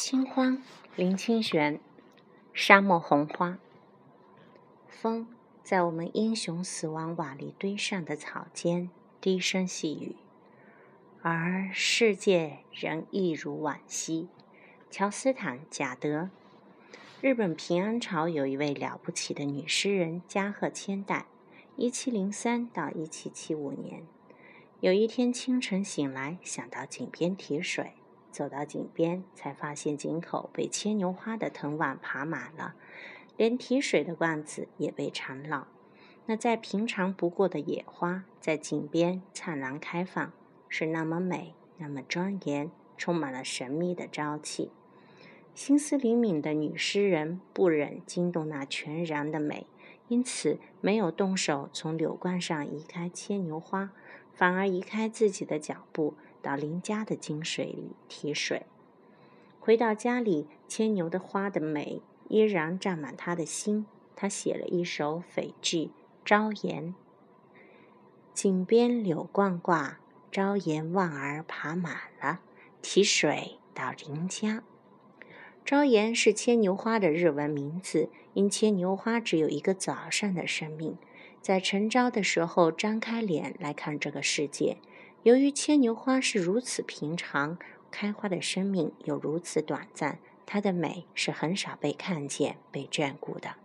清欢，林清玄。沙漠红花，风在我们英雄死亡瓦砾堆上的草间低声细语，而世界仍一如往昔。乔斯坦·贾德。日本平安朝有一位了不起的女诗人加贺千代，一七零三到一七七五年。有一天清晨醒来，想到井边提水。走到井边，才发现井口被牵牛花的藤蔓爬满了，连提水的罐子也被缠绕。那再平常不过的野花，在井边灿烂开放，是那么美，那么庄严，充满了神秘的朝气。心思灵敏的女诗人不忍惊动那全然的美，因此没有动手从柳冠上移开牵牛花，反而移开自己的脚步。到邻家的井水里提水，回到家里，牵牛的花的美依然占满他的心。他写了一首匪句《朝颜》：井边柳冠挂，朝颜望儿爬满了，提水到邻家。朝颜是牵牛花的日文名字，因牵牛花只有一个早上的生命，在晨朝的时候张开脸来看这个世界。由于牵牛花是如此平常，开花的生命又如此短暂，它的美是很少被看见、被眷顾的。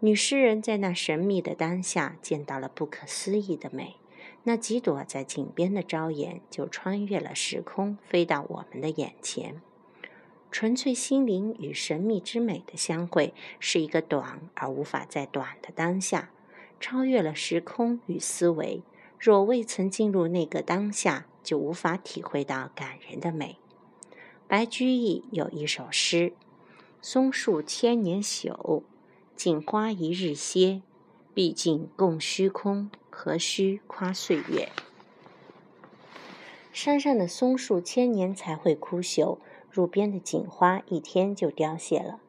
女诗人在那神秘的当下见到了不可思议的美，那几朵在井边的朝颜就穿越了时空，飞到我们的眼前。纯粹心灵与神秘之美的相会，是一个短而无法再短的当下，超越了时空与思维。若未曾进入那个当下，就无法体会到感人的美。白居易有一首诗：“松树千年朽，锦花一日歇。毕竟共虚空，何须夸岁月？”山上的松树千年才会枯朽，路边的锦花一天就凋谢了。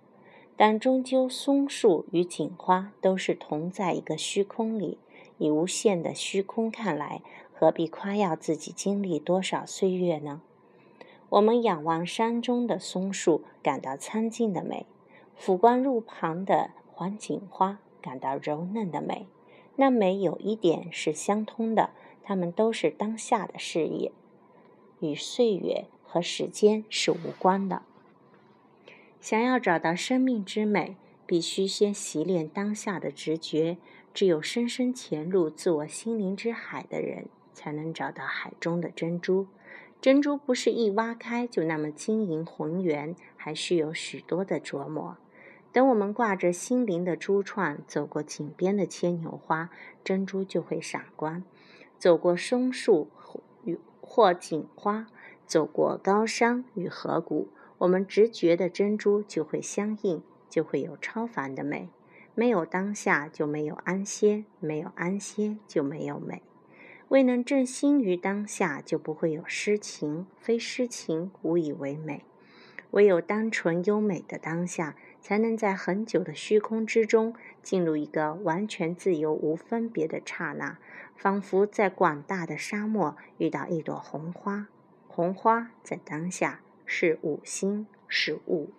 但终究，松树与锦花都是同在一个虚空里。以无限的虚空看来，何必夸耀自己经历多少岁月呢？我们仰望山中的松树，感到苍劲的美；俯观路旁的黄锦花，感到柔嫩的美。那美有一点是相通的，它们都是当下的事业，与岁月和时间是无关的。想要找到生命之美，必须先习练当下的直觉。只有深深潜入自我心灵之海的人，才能找到海中的珍珠。珍珠不是一挖开就那么晶莹浑圆，还需有许多的琢磨。等我们挂着心灵的珠串，走过井边的牵牛花，珍珠就会闪光；走过松树与或锦花，走过高山与河谷，我们直觉的珍珠就会相应，就会有超凡的美。没有当下，就没有安歇；没有安歇，就没有美。未能正心于当下，就不会有诗情；非诗情，无以为美。唯有单纯优美的当下，才能在很久的虚空之中，进入一个完全自由、无分别的刹那，仿佛在广大的沙漠遇到一朵红花。红花在当下是五星，是物。